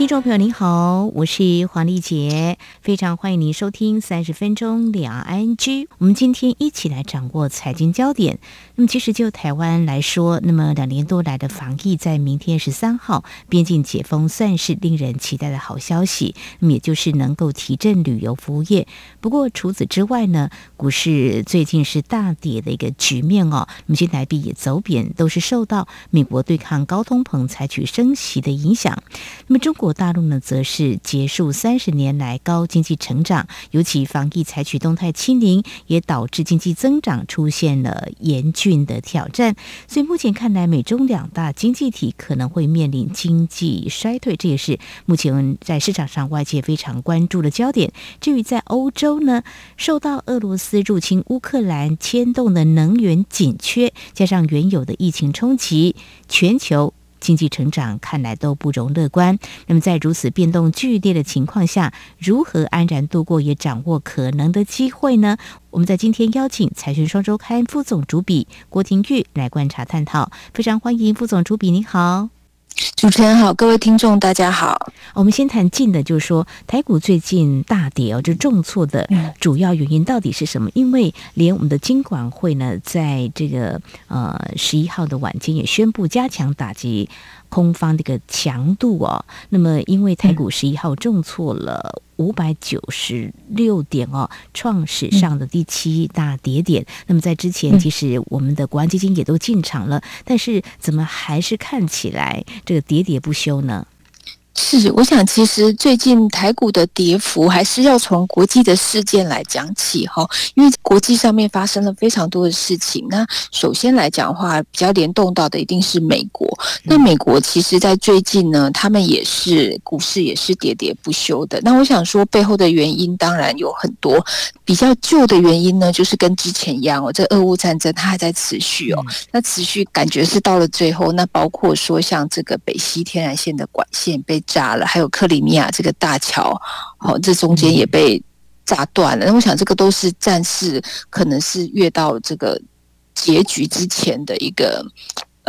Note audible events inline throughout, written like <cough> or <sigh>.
听众朋友您好，我是黄丽杰，非常欢迎您收听三十分钟两岸 ING。我们今天一起来掌握财经焦点。那么，其实就台湾来说，那么两年多来的防疫，在明天十三号边境解封，算是令人期待的好消息。那么，也就是能够提振旅游服务业。不过，除此之外呢，股市最近是大跌的一个局面哦。那么，新台币也走贬，都是受到美国对抗高通膨、采取升息的影响。那么，中国大陆呢，则是结束三十年来高经济成长，尤其防疫采取动态清零，也导致经济增长出现了严峻的挑战，所以目前看来，美中两大经济体可能会面临经济衰退，这也是目前在市场上外界非常关注的焦点。至于在欧洲呢，受到俄罗斯入侵乌克兰牵动的能源紧缺，加上原有的疫情冲击，全球。经济成长看来都不容乐观。那么在如此变动剧烈的情况下，如何安然度过，也掌握可能的机会呢？我们在今天邀请《财讯双周刊》副总主笔郭廷玉来观察探讨。非常欢迎副总主笔，你好。主持人好，各位听众大家好。我们先谈近的，就是说台股最近大跌哦，就重挫的主要原因到底是什么？因为连我们的金管会呢，在这个呃十一号的晚间也宣布加强打击。空方的一个强度哦，那么因为台股十一号重挫了五百九十六点哦，创史上的第七大跌点。那么在之前，其实我们的国安基金也都进场了，但是怎么还是看起来这个喋喋不休呢？是，我想其实最近台股的跌幅还是要从国际的事件来讲起哈，因为国际上面发生了非常多的事情。那首先来讲的话，比较联动到的一定是美国。那美国其实在最近呢，他们也是股市也是喋喋不休的。那我想说背后的原因当然有很多，比较旧的原因呢，就是跟之前一样哦，这俄乌战争它还在持续哦，那持续感觉是到了最后，那包括说像这个北西天然线的管线被炸了，还有克里米亚这个大桥，好，这中间也被炸断了。那我想，这个都是战事，可能是越到这个结局之前的一个。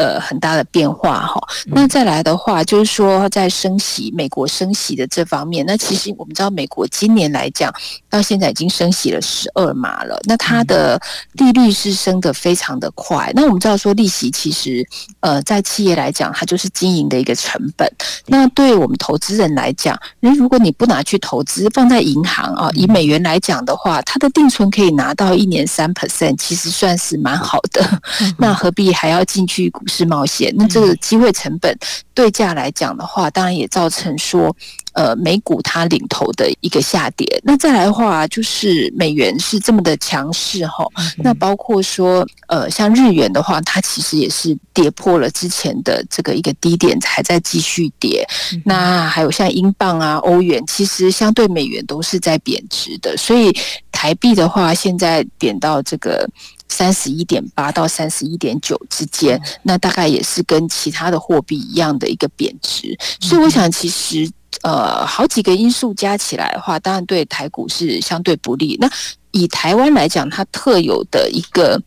呃，很大的变化哈。那再来的话，就是说在升息，美国升息的这方面，那其实我们知道，美国今年来讲，到现在已经升息了十二码了。那它的利率是升得非常的快。那我们知道说，利息其实呃，在企业来讲，它就是经营的一个成本。那对我们投资人来讲，那如果你不拿去投资，放在银行啊，以美元来讲的话，它的定存可以拿到一年三 percent，其实算是蛮好的。<laughs> 那何必还要进去？股市冒险，那这个机会成本对价来讲的话，当然也造成说，呃，美股它领头的一个下跌。那再来的话，就是美元是这么的强势哈，那包括说，呃，像日元的话，它其实也是跌破了之前的这个一个低点，还在继续跌。那还有像英镑啊、欧元，其实相对美元都是在贬值的，所以台币的话，现在贬到这个。三十一点八到三十一点九之间，那大概也是跟其他的货币一样的一个贬值，所以我想其实呃好几个因素加起来的话，当然对台股是相对不利。那以台湾来讲，它特有的一个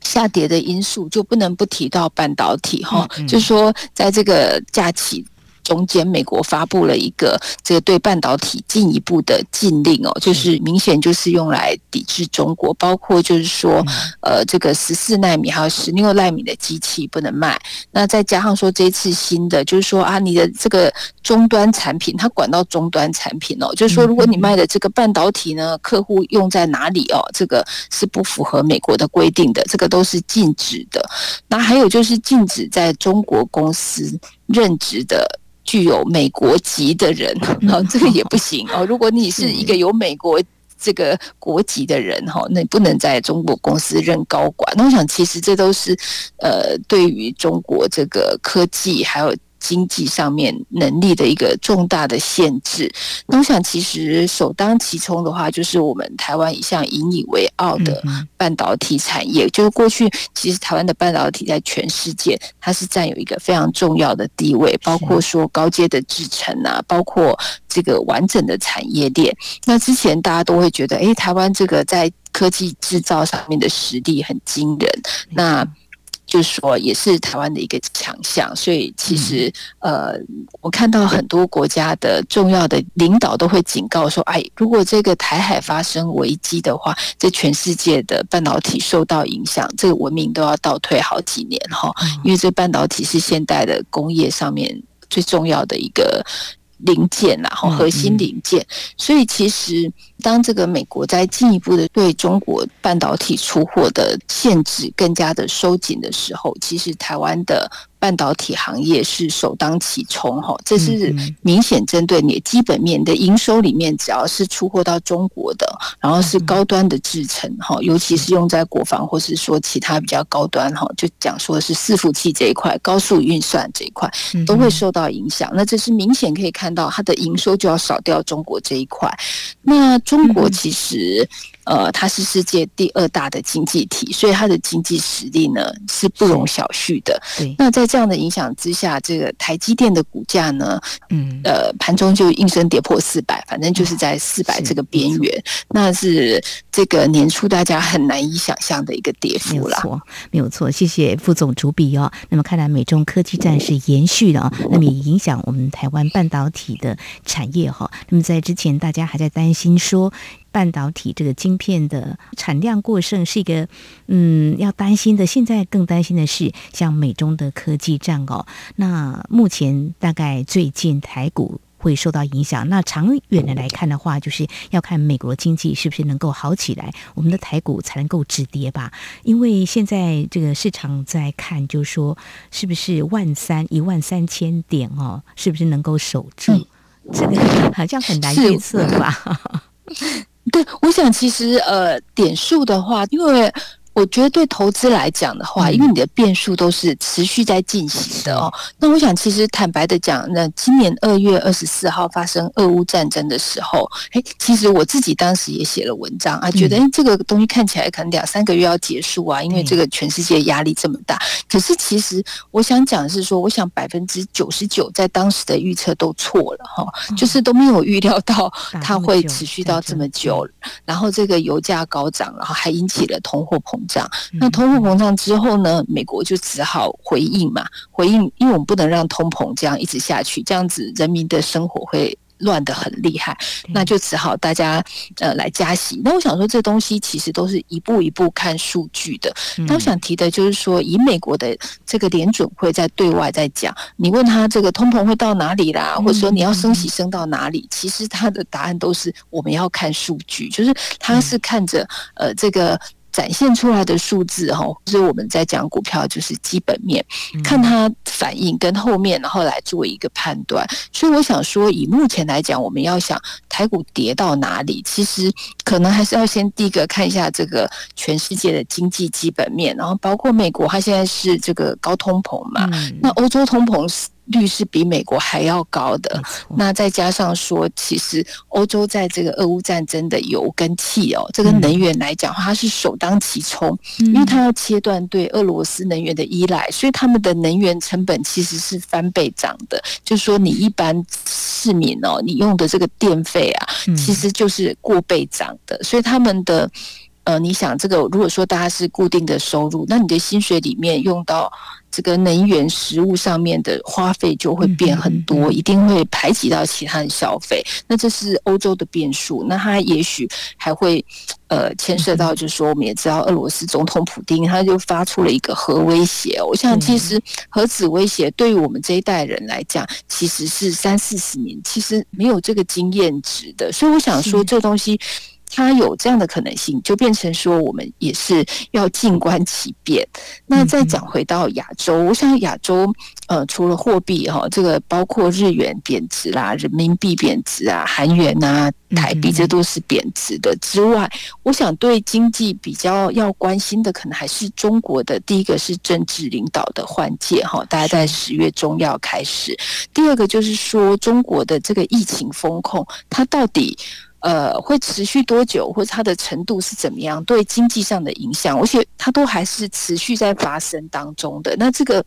下跌的因素，就不能不提到半导体哈，就是说在这个假期。中间，美国发布了一个这个对半导体进一步的禁令哦，就是明显就是用来抵制中国，包括就是说，呃，这个十四纳米还有十六纳米的机器不能卖。那再加上说这一次新的，就是说啊，你的这个终端产品，它管到终端产品哦，就是说如果你卖的这个半导体呢，客户用在哪里哦，这个是不符合美国的规定的，这个都是禁止的。那还有就是禁止在中国公司任职的。具有美国籍的人，<laughs> 哦，这个也不行哦。如果你是一个有美国这个国籍的人，哈，那你不能在中国公司任高管。那我想，其实这都是呃，对于中国这个科技还有经济上面能力的一个重大的限制。那我想，其实首当其冲的话，就是我们台湾一向引以为傲的半导体产业。就是过去，其实台湾的半导体在全世界，它是占有一个非常重要的地位，包括说高阶的制程啊，包括这个完整的产业链。那之前大家都会觉得，诶，台湾这个在科技制造上面的实力很惊人。那就是说，也是台湾的一个强项，所以其实，呃，我看到很多国家的重要的领导都会警告说，哎，如果这个台海发生危机的话，这全世界的半导体受到影响，这个文明都要倒退好几年哈，因为这半导体是现代的工业上面最重要的一个。零件然后核心零件，所以其实当这个美国在进一步的对中国半导体出货的限制更加的收紧的时候，其实台湾的。半导体行业是首当其冲哈，这是明显针对你基本面的营收里面，只要是出货到中国的，然后是高端的制程哈，尤其是用在国防或是说其他比较高端哈，就讲说是伺服器这一块、高速运算这一块都会受到影响。那这是明显可以看到，它的营收就要少掉中国这一块。那中国其实。呃，它是世界第二大的经济体，所以它的经济实力呢是不容小觑的。对，那在这样的影响之下，这个台积电的股价呢，嗯，呃，盘中就应声跌破四百，反正就是在四百这个边缘，是那是这个年初大家很难以想象的一个跌幅了。没错，没有错。谢谢副总主笔哦。那么看来美中科技战是延续的啊，那么也影响我们台湾半导体的产业哈。那么在之前大家还在担心说。半导体这个晶片的产量过剩是一个嗯要担心的，现在更担心的是像美中的科技战哦。那目前大概最近台股会受到影响，那长远的来看的话，就是要看美国经济是不是能够好起来，我们的台股才能够止跌吧。因为现在这个市场在看，就是说是不是万三一万三千点哦，是不是能够守住？嗯、这个好像很难预测吧。<laughs> 对，我想其实呃，点数的话，因为。我觉得对投资来讲的话，因为你的变数都是持续在进行的哦。那我想，其实坦白的讲，那今年二月二十四号发生俄乌战争的时候，哎，其实我自己当时也写了文章啊，觉得哎，这个东西看起来可能两三个月要结束啊，因为这个全世界压力这么大。可是其实我想讲的是说，我想百分之九十九在当时的预测都错了哈，就是都没有预料到它会持续到这么久，然后这个油价高涨，然后还引起了通货膨胀。那通货膨胀之后呢？美国就只好回应嘛，回应，因为我们不能让通膨这样一直下去，这样子人民的生活会乱得很厉害，那就只好大家呃来加息。那我想说，这东西其实都是一步一步看数据的。那我想提的就是说，以美国的这个联准会在对外在讲，你问他这个通膨会到哪里啦，或者说你要升息升到哪里，其实他的答案都是我们要看数据，就是他是看着呃这个。展现出来的数字哈，就是我们在讲股票，就是基本面，看它反应跟后面，然后来做一个判断。所以我想说，以目前来讲，我们要想台股跌到哪里，其实可能还是要先第一个看一下这个全世界的经济基本面，然后包括美国，它现在是这个高通膨嘛，那欧洲通膨是。率是比美国还要高的，那再加上说，其实欧洲在这个俄乌战争的油跟气哦，这个能源来讲，它是首当其冲，因为它要切断对俄罗斯能源的依赖，所以他们的能源成本其实是翻倍涨的。就是说，你一般市民哦，你用的这个电费啊，其实就是过倍涨的，所以他们的。呃，你想这个，如果说大家是固定的收入，那你的薪水里面用到这个能源、食物上面的花费就会变很多，嗯嗯嗯，一定会排挤到其他的消费。那这是欧洲的变数，那它也许还会呃牵涉到，就是说我们也知道，俄罗斯总统普丁他就发出了一个核威胁。我想，其实核子威胁对于我们这一代人来讲，其实是三四十年，其实没有这个经验值的。所以我想说，这东西。它有这样的可能性，就变成说我们也是要静观其变。那再讲回到亚洲，我想亚洲呃，除了货币哈，这个包括日元贬值啦、人民币贬值啊、韩元啊、台币这都是贬值的之外，我想对经济比较要关心的，可能还是中国的。第一个是政治领导的换届哈，大概在十月中要开始。第二个就是说中国的这个疫情风控，它到底，呃，会持续多久，或者它的程度是怎么样？对经济上的影响，而且它都还是持续在发生当中的。那这个，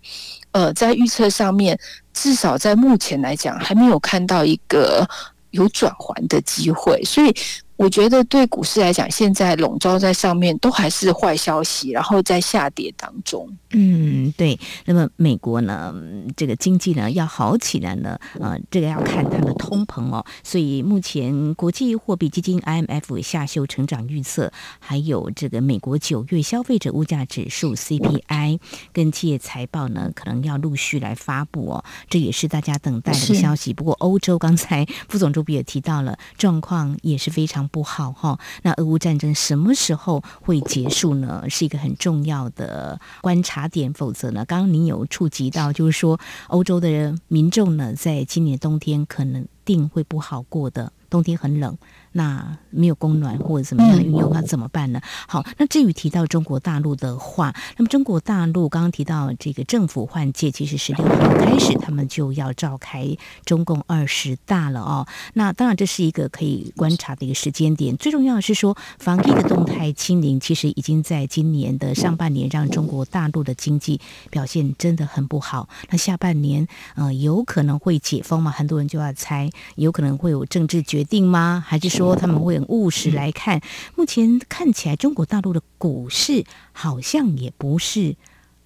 呃，在预测上面，至少在目前来讲，还没有看到一个有转圜的机会，所以。我觉得对股市来讲，现在笼罩在上面都还是坏消息，然后在下跌当中。嗯，对。那么美国呢，这个经济呢要好起来呢，呃，这个要看它的通膨哦。所以目前国际货币基金 IMF 下修成长预测，还有这个美国九月消费者物价指数 CPI 跟企业财报呢，可能要陆续来发布哦。这也是大家等待的消息。不过欧洲刚才副总主笔也提到了，状况也是非常。不好哈，那俄乌战争什么时候会结束呢？是一个很重要的观察点。否则呢，刚刚您有触及到，就是说欧洲的民众呢，在今年冬天可能定会不好过的。冬天很冷，那没有供暖或者怎么样的运用，那怎么办呢？好，那至于提到中国大陆的话，那么中国大陆刚刚提到这个政府换届，其实十六号开始他们就要召开中共二十大了哦。那当然这是一个可以观察的一个时间点。最重要的是说，防疫的动态清零，其实已经在今年的上半年让中国大陆的经济表现真的很不好。那下半年呃有可能会解封吗？很多人就要猜，有可能会有政治决定吗？还是说他们会很务实来看？目前看起来，中国大陆的股市好像也不是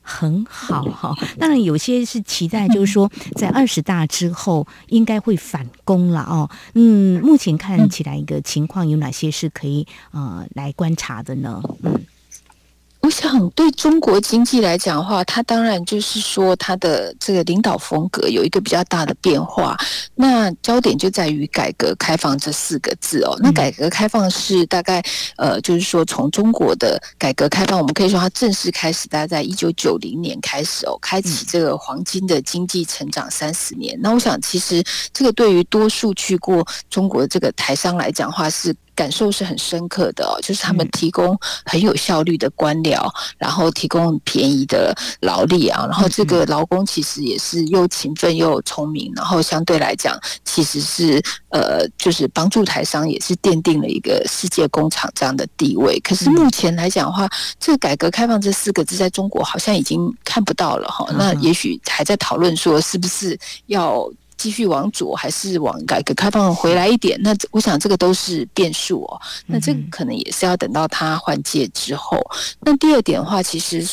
很好哈。当然，有些是期待，就是说 <laughs> 在二十大之后应该会反攻了哦。嗯，目前看起来一个情况有哪些是可以呃来观察的呢？嗯。我想对中国经济来讲的话，它当然就是说它的这个领导风格有一个比较大的变化。那焦点就在于改革开放这四个字哦。那改革开放是大概呃，就是说从中国的改革开放，我们可以说它正式开始，大概在一九九零年开始哦，开启这个黄金的经济成长三十年。那我想其实这个对于多数去过中国这个台商来讲的话是。感受是很深刻的哦，就是他们提供很有效率的官僚，然后提供很便宜的劳力啊，然后这个劳工其实也是又勤奋又聪明，然后相对来讲，其实是呃，就是帮助台商也是奠定了一个世界工厂这样的地位。可是目前来讲的话，这个改革开放这四个字在中国好像已经看不到了哈，那也许还在讨论说是不是要。继续往左还是往改革开放回来一点？那我想这个都是变数哦。那这个可能也是要等到他换届之后。那第二点的话，其实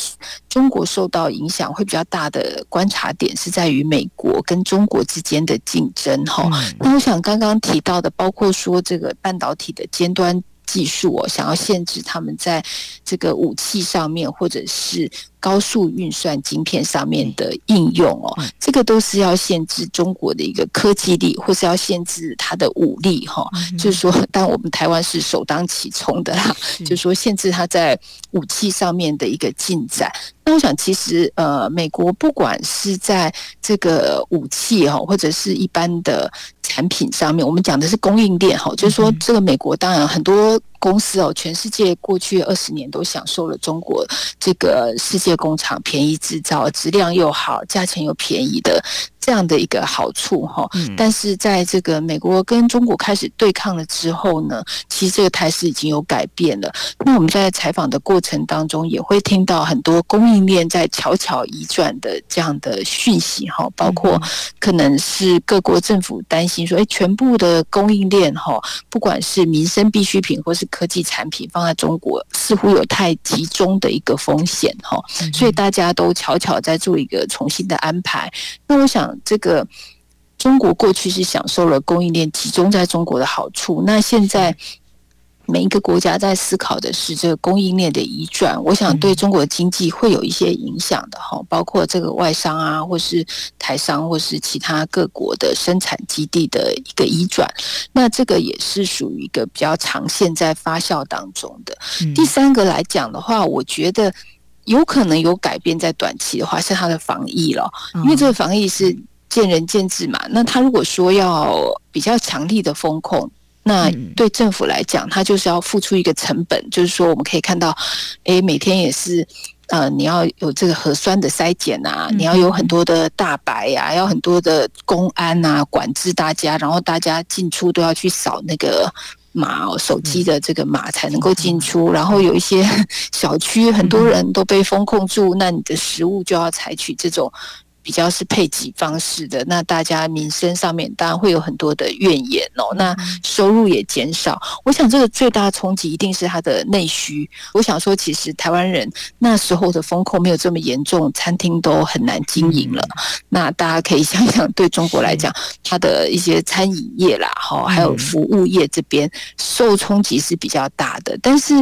中国受到影响会比较大的观察点是在于美国跟中国之间的竞争哈。那我想刚刚提到的，包括说这个半导体的尖端技术哦，想要限制他们在这个武器上面或者是。高速运算晶片上面的应用哦，这个都是要限制中国的一个科技力，或是要限制它的武力哈。就是说，但我们台湾是首当其冲的啦，就是说限制它在武器上面的一个进展。那我想，其实呃，美国不管是在这个武器哈，或者是一般的产品上面，我们讲的是供应链哈，就是说，这个美国当然很多公司哦，全世界过去二十年都享受了中国这个世界。工厂便宜制造，质量又好，价钱又便宜的这样的一个好处哈。但是在这个美国跟中国开始对抗了之后呢，其实这个态势已经有改变了。那我们在采访的过程当中，也会听到很多供应链在悄悄移转的这样的讯息哈，包括可能是各国政府担心说，哎，全部的供应链哈，不管是民生必需品或是科技产品，放在中国似乎有太集中的一个风险哈。所以大家都悄悄在做一个重新的安排。那我想，这个中国过去是享受了供应链集中在中国的好处，那现在每一个国家在思考的是这个供应链的移转，我想对中国经济会有一些影响的哈，包括这个外商啊，或是台商，或是其他各国的生产基地的一个移转，那这个也是属于一个比较长线在发酵当中的。第三个来讲的话，我觉得有可能有改变，在短期的话是它的防疫了，因为这个防疫是见仁见智嘛。那他如果说要比较强力的风控。那对政府来讲，它就是要付出一个成本，就是说我们可以看到，诶，每天也是，呃，你要有这个核酸的筛检啊，你要有很多的大白呀，要很多的公安啊，管制大家，然后大家进出都要去扫那个码哦，手机的这个码才能够进出，然后有一些 <laughs> 小区很多人都被封控住，那你的食物就要采取这种。比较是配给方式的，那大家民生上面当然会有很多的怨言哦。那收入也减少，我想这个最大的冲击一定是它的内需。我想说，其实台湾人那时候的风控没有这么严重，餐厅都很难经营了。<laughs> 那大家可以想想，对中国来讲，它的一些餐饮业啦，哈，还有服务业这边受冲击是比较大的。但是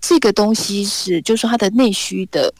这个东西是，就是说它的内需的。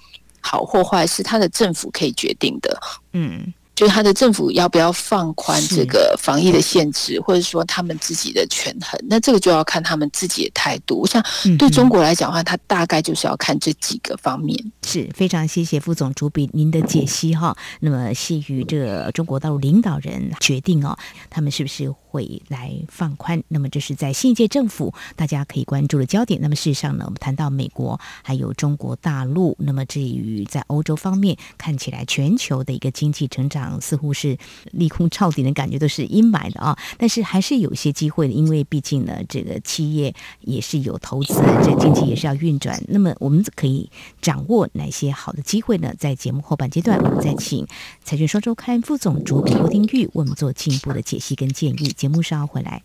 好或坏是他的政府可以决定的，嗯。就是他的政府要不要放宽这个防疫的限制，或者说他们自己的权衡，那这个就要看他们自己的态度。我想对中国来讲的话，他大概就是要看这几个方面。是非常谢谢副总主笔您的解析哈。那么，系于这个中国大陆领导人决定哦，他们是不是会来放宽？那么，这是在新一届政府大家可以关注的焦点。那么，事实上呢，我们谈到美国还有中国大陆，那么至于在欧洲方面，看起来全球的一个经济成长。似乎是利空超顶的感觉，都是阴霾的啊！但是还是有一些机会的，因为毕竟呢，这个企业也是有投资，这经济也是要运转。那么我们可以掌握哪些好的机会呢？在节目后半阶段，我们再请《财讯双周刊》副总主笔郭丁玉为我们做进一步的解析跟建议。目稍后回来。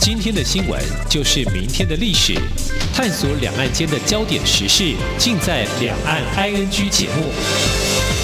今天的新闻就是明天的历史，探索两岸间的焦点时事，尽在《两岸 ING》节目。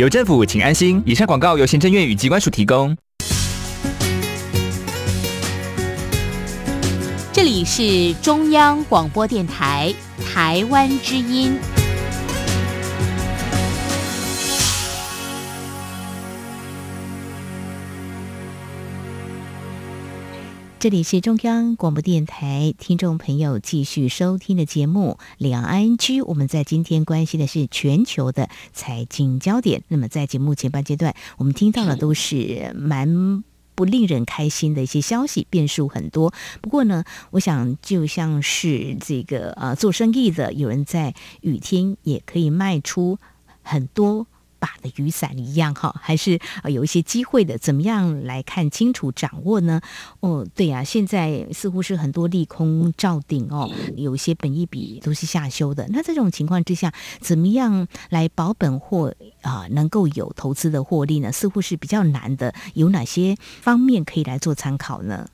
有政府，请安心。以上广告由行政院与机关署提供。这里是中央广播电台台湾之音。这里是中央广播电台，听众朋友继续收听的节目《两岸 ING》。我们在今天关心的是全球的财经焦点。那么在节目前半阶段，我们听到的都是蛮不令人开心的一些消息，变数很多。不过呢，我想就像是这个呃做生意的，有人在雨天也可以卖出很多。把的雨伞一样哈，还是有一些机会的。怎么样来看清楚、掌握呢？哦，对呀、啊，现在似乎是很多利空照顶哦，有一些本益比都是下修的。那这种情况之下，怎么样来保本或啊、呃、能够有投资的获利呢？似乎是比较难的。有哪些方面可以来做参考呢？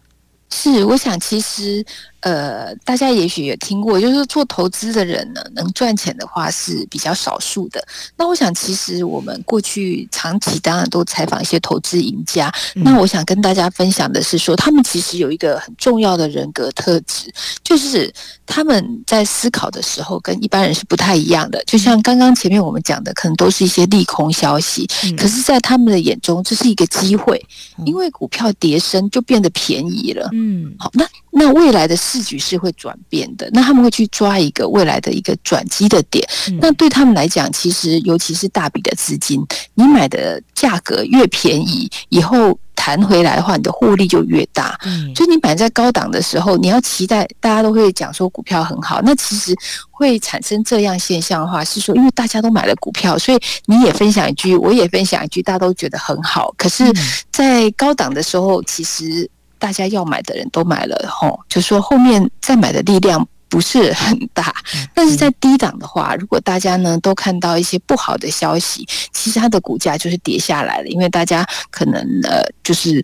是，我想其实。呃，大家也许也听过，就是做投资的人呢，能赚钱的话是比较少数的。那我想，其实我们过去长期当然都采访一些投资赢家。那我想跟大家分享的是说，他们其实有一个很重要的人格特质，就是他们在思考的时候跟一般人是不太一样的。就像刚刚前面我们讲的，可能都是一些利空消息，可是，在他们的眼中，这是一个机会，因为股票跌升就变得便宜了。嗯，好，那那未来的市局是会转变的，那他们会去抓一个未来的一个转机的点。嗯、那对他们来讲，其实尤其是大笔的资金，你买的价格越便宜，以后。弹回来的话，你的获利就越大。嗯，所以你买在高档的时候，你要期待大家都会讲说股票很好。那其实会产生这样现象的话，是说因为大家都买了股票，所以你也分享一句，我也分享一句，大家都觉得很好。可是，在高档的时候，其实大家要买的人都买了，吼，就说后面再买的力量。不是很大，但是在低档的话，如果大家呢都看到一些不好的消息，其实它的股价就是跌下来了，因为大家可能呃就是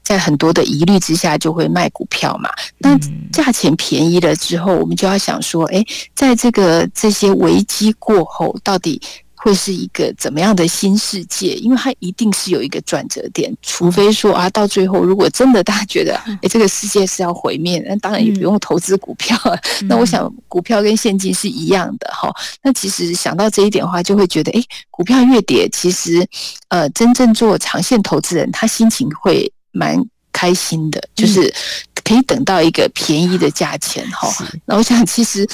在很多的疑虑之下就会卖股票嘛。那价钱便宜了之后，我们就要想说，诶，在这个这些危机过后，到底。会是一个怎么样的新世界？因为它一定是有一个转折点，除非说啊，到最后如果真的大家觉得，哎，这个世界是要毁灭，那当然也不用投资股票。<laughs> 那我想，股票跟现金是一样的哈。那其实想到这一点的话，就会觉得，哎，股票越跌，其实呃，真正做长线投资人，他心情会蛮开心的，就是可以等到一个便宜的价钱哈。那我想，其实。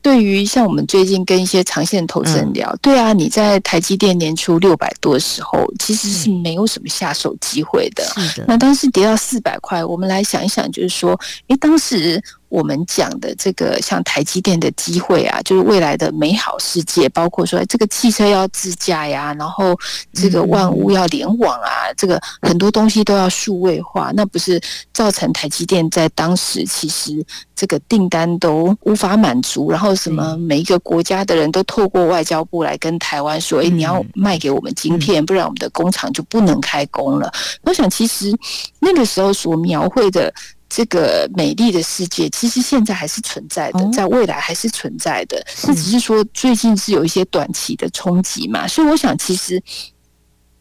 对于像我们最近跟一些长线投资人聊，嗯、对啊，你在台积电年初六百多的时候，其实是没有什么下手机会的。是的。那当时跌到四百块，我们来想一想，就是说，诶，当时。我们讲的这个像台积电的机会啊，就是未来的美好世界，包括说这个汽车要自驾呀，然后这个万物要联网啊，这个很多东西都要数位化，那不是造成台积电在当时其实这个订单都无法满足，然后什么每一个国家的人都透过外交部来跟台湾说，哎，你要卖给我们晶片，不然我们的工厂就不能开工了。我想其实那个时候所描绘的。这个美丽的世界，其实现在还是存在的，在未来还是存在的。那只是说最近是有一些短期的冲击嘛，所以我想其实。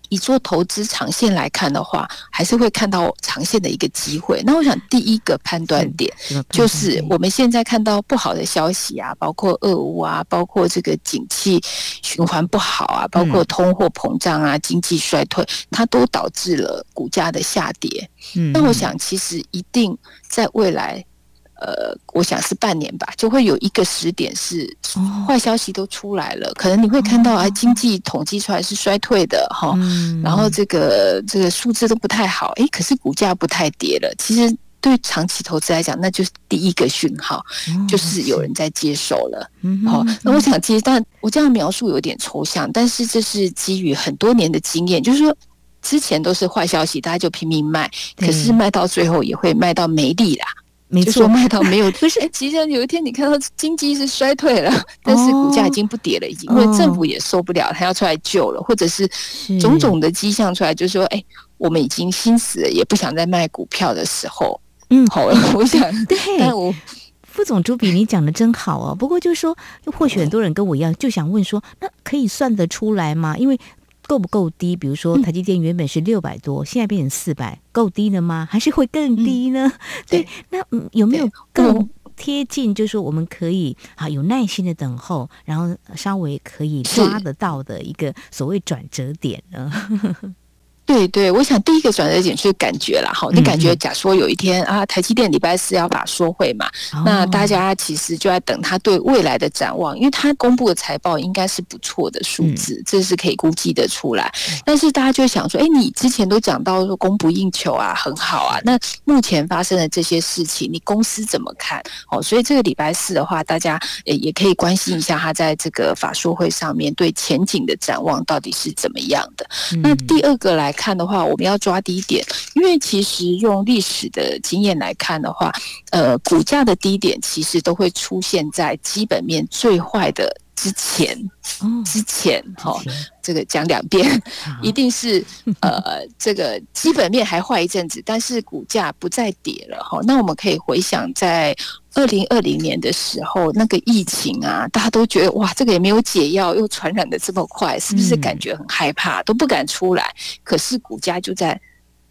以做投资长线来看的话，还是会看到长线的一个机会。那我想第一个判断点就是我们现在看到不好的消息啊，包括俄乌啊，包括这个景气循环不好啊，包括通货膨胀啊，经济衰退，它都导致了股价的下跌。那我想其实一定在未来。呃，我想是半年吧，就会有一个时点是坏消息都出来了，可能你会看到啊，经济统计出来是衰退的哈，然后这个这个数字都不太好，诶，可是股价不太跌了。其实对长期投资来讲，那就是第一个讯号，就是有人在接手了。好，那我想其实，但我这样描述有点抽象，但是这是基于很多年的经验，就是说之前都是坏消息，大家就拼命卖，可是卖到最后也会卖到没力啦。没错，卖到没有，不是。<laughs> 其实有一天你看到经济是衰退了，但是股价已经不跌了，已经，因为政府也受不了，他要出来救了，或者是种种的迹象出来，就是说，哎，我们已经心死了，也不想再卖股票的时候。嗯，好了，我想，对，但我副总主笔，你讲的真好哦。不过就是说，或许很多人跟我一样，就想问说，那可以算得出来吗？因为够不够低？比如说，台积电原本是六百多，现在变成四百，够低了吗？还是会更低呢？嗯、对，对，那嗯，有没有更贴近？就是说，我们可以啊，有耐心的等候，然后稍微可以抓得到的一个所谓转折点呢？对对，我想第一个转折点就是感觉啦。哈，你感觉，假说有一天啊，台积电礼拜四要法说会嘛，哦、那大家其实就在等他对未来的展望，因为他公布的财报应该是不错的数字，嗯、这是可以估计的出来。但是大家就想说，哎，你之前都讲到说供不应求啊，很好啊，那目前发生的这些事情，你公司怎么看？哦，所以这个礼拜四的话，大家也也可以关心一下他在这个法说会上面对前景的展望到底是怎么样的。嗯、那第二个来。看的话，我们要抓低点，因为其实用历史的经验来看的话，呃，股价的低点其实都会出现在基本面最坏的之前。之前，哈、哦，这个讲两遍，一定是呃，这个基本面还坏一阵子，但是股价不再跌了，哈、哦。那我们可以回想在二零二零年的时候，那个疫情啊，大家都觉得哇，这个也没有解药，又传染的这么快，是不是感觉很害怕，都不敢出来？可是股价就在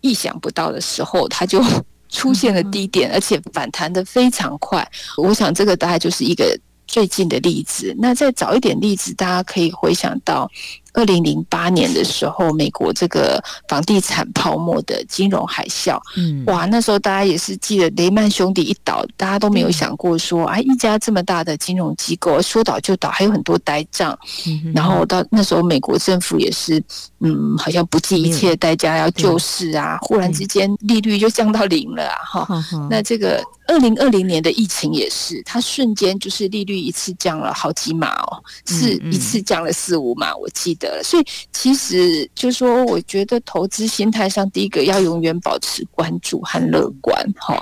意想不到的时候，它就 <laughs> 出现了低点，而且反弹得非常快。我想这个大概就是一个最近的例子。那再早一点例子，大家可以回想到。二零零八年的时候，美国这个房地产泡沫的金融海啸，嗯，哇，那时候大家也是记得雷曼兄弟一倒，大家都没有想过说，哎、嗯，一家这么大的金融机构说倒就倒，还有很多呆账，嗯、然后到那时候美国政府也是，嗯，好像不计一切代价要救市啊，忽然之间利率就降到零了啊，哈，那这个。二零二零年的疫情也是，它瞬间就是利率一次降了好几码哦，是一次降了四五码，我记得了。所以其实就是说，我觉得投资心态上，第一个要永远保持关注和乐观哈。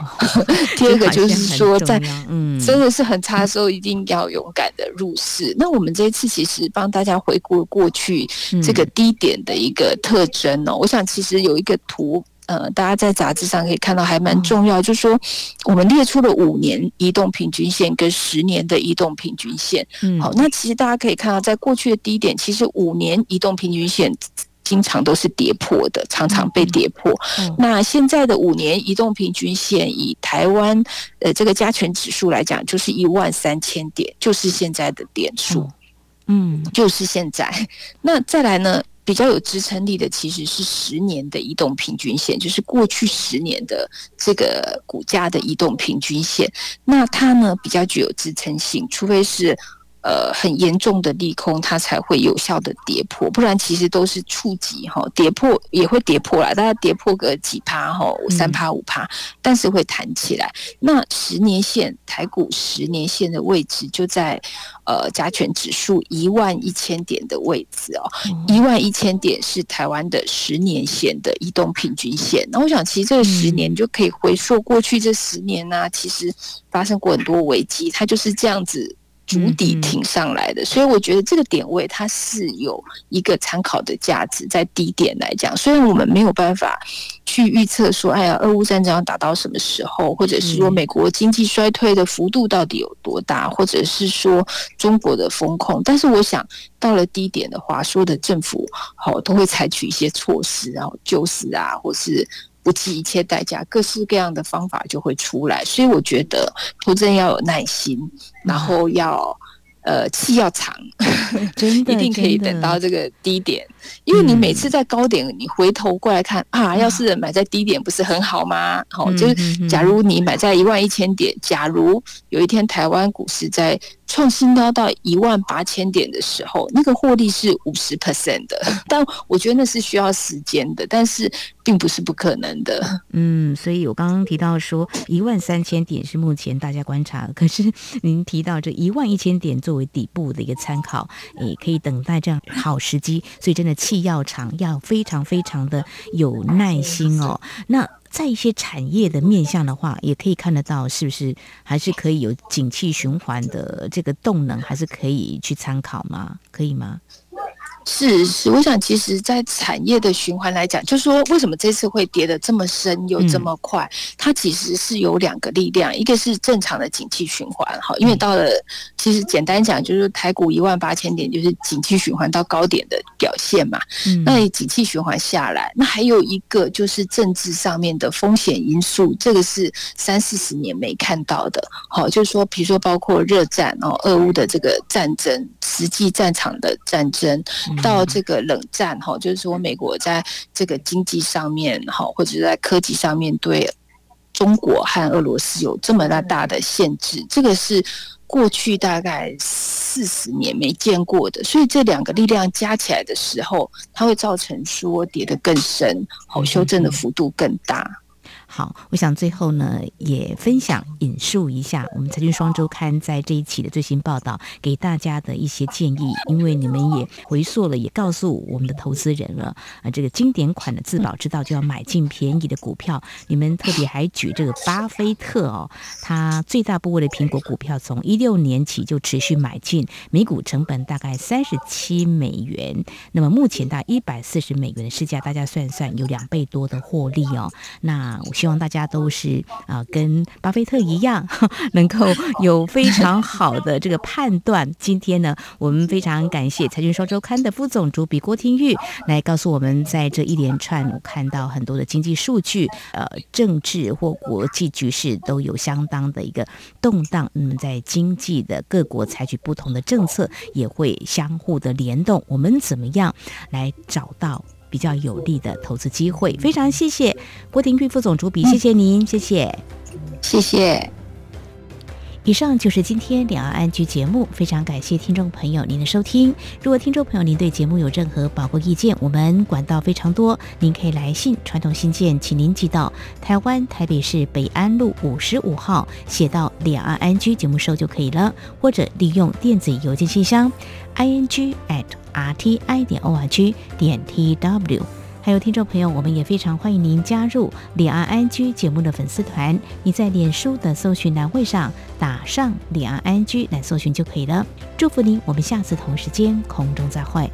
第二个就是说，在嗯真的是很差的时候，一定要勇敢的入市。那我们这一次其实帮大家回顾过去这个低点的一个特征哦，我想其实有一个图。呃，大家在杂志上可以看到，还蛮重要，就是说我们列出了五年移动平均线跟十年的移动平均线。嗯，好，那其实大家可以看到，在过去的低点，其实五年移动平均线经常都是跌破的，常常被跌破。那现在的五年移动平均线，以台湾呃这个加权指数来讲，就是一万三千点，就是现在的点数。嗯，就是现在。<laughs> 那再来呢？比较有支撑力的其实是十年的移动平均线，就是过去十年的这个股价的移动平均线。那它呢比较具有支撑性，除非是。呃，很严重的利空，它才会有效的跌破，不然其实都是触及哈，跌破也会跌破啦，大概跌破个几趴哈，三趴五趴，但是会弹起来。那十年线台股十年线的位置就在呃加权指数一万一千点的位置哦，一万一千点是台湾的十年线的移动平均线。那我想，其实这个十年就可以回溯过去这十年呢、啊，其实发生过很多危机，它就是这样子。主底挺上来的，所以我觉得这个点位它是有一个参考的价值，在低点来讲，虽然我们没有办法去预测说，哎呀，俄乌战争要打到什么时候，或者是说美国经济衰退的幅度到底有多大，或者是说中国的风控，但是我想到了低点的话，所有的政府好都会采取一些措施，然后救市啊，或是。不计一切代价，各式各样的方法就会出来，所以我觉得投资人要有耐心，然后要呃气要长，<laughs> 真的 <laughs> 一定可以等到这个低点。因为你每次在高点，你回头过来看啊，要是买在低点不是很好吗？好，就是假如你买在一万一千点，假如有一天台湾股市在创新高到一万八千点的时候，那个获利是五十 percent 的，<laughs> 但我觉得那是需要时间的，但是并不是不可能的。嗯，所以我刚刚提到说一万三千点是目前大家观察，可是您提到这一万一千点作为底部的一个参考，也可以等待这样好时机，所以真的气要长，要非常非常的有耐心哦。那。在一些产业的面向的话，也可以看得到，是不是还是可以有景气循环的这个动能，还是可以去参考吗？可以吗？是是，我想其实，在产业的循环来讲，就是说，为什么这次会跌得这么深又这么快？嗯、它其实是有两个力量，一个是正常的景气循环，哈，因为到了，其实简单讲，就是台股一万八千点，就是景气循环到高点的表现嘛。嗯、那景气循环下来，那还有一个就是政治上面的风险因素，这个是三四十年没看到的，好，就是说，比如说包括热战哦，俄乌的这个战争，实际战场的战争。到这个冷战哈，就是说美国在这个经济上面哈，或者是在科技上面对中国和俄罗斯有这么大大的限制，这个是过去大概四十年没见过的，所以这两个力量加起来的时候，它会造成说跌得更深，好，修正的幅度更大。好，我想最后呢，也分享引述一下我们财经双周刊在这一期的最新报道，给大家的一些建议。因为你们也回溯了，也告诉我们的投资人了啊，这个经典款的自保之道就要买进便宜的股票。你们特别还举这个巴菲特哦，他最大部位的苹果股票从一六年起就持续买进，每股成本大概三十七美元，那么目前大概一百四十美元的市价，大家算算有两倍多的获利哦。那我。希望大家都是啊、跟巴菲特一样，能够有非常好的这个判断。今天呢，我们非常感谢《财讯双周刊》的副总主笔郭廷玉来告诉我们，在这一连串我看到很多的经济数据，呃，政治或国际局势都有相当的一个动荡。那嗯，在经济的各国采取不同的政策，也会相互的联动。我们怎么样来找到？比较有利的投资机会，非常谢谢郭廷玉副总主笔，谢谢您，谢谢，谢谢。以上就是今天两岸 ING 节目，非常感谢听众朋友您的收听。如果听众朋友您对节目有任何宝贵意见，我们管道非常多，您可以来信，传统信件，请您寄到台湾台北市北安路五十五号，写到两岸 ING 节目收就可以了，或者利用电子邮件信箱 ing at。r t i 点 o r g 点 t w，还有听众朋友，我们也非常欢迎您加入李安安居节目的粉丝团。你在脸书的搜寻栏位上打上李安安居来搜寻就可以了。祝福您，我们下次同时间空中再会。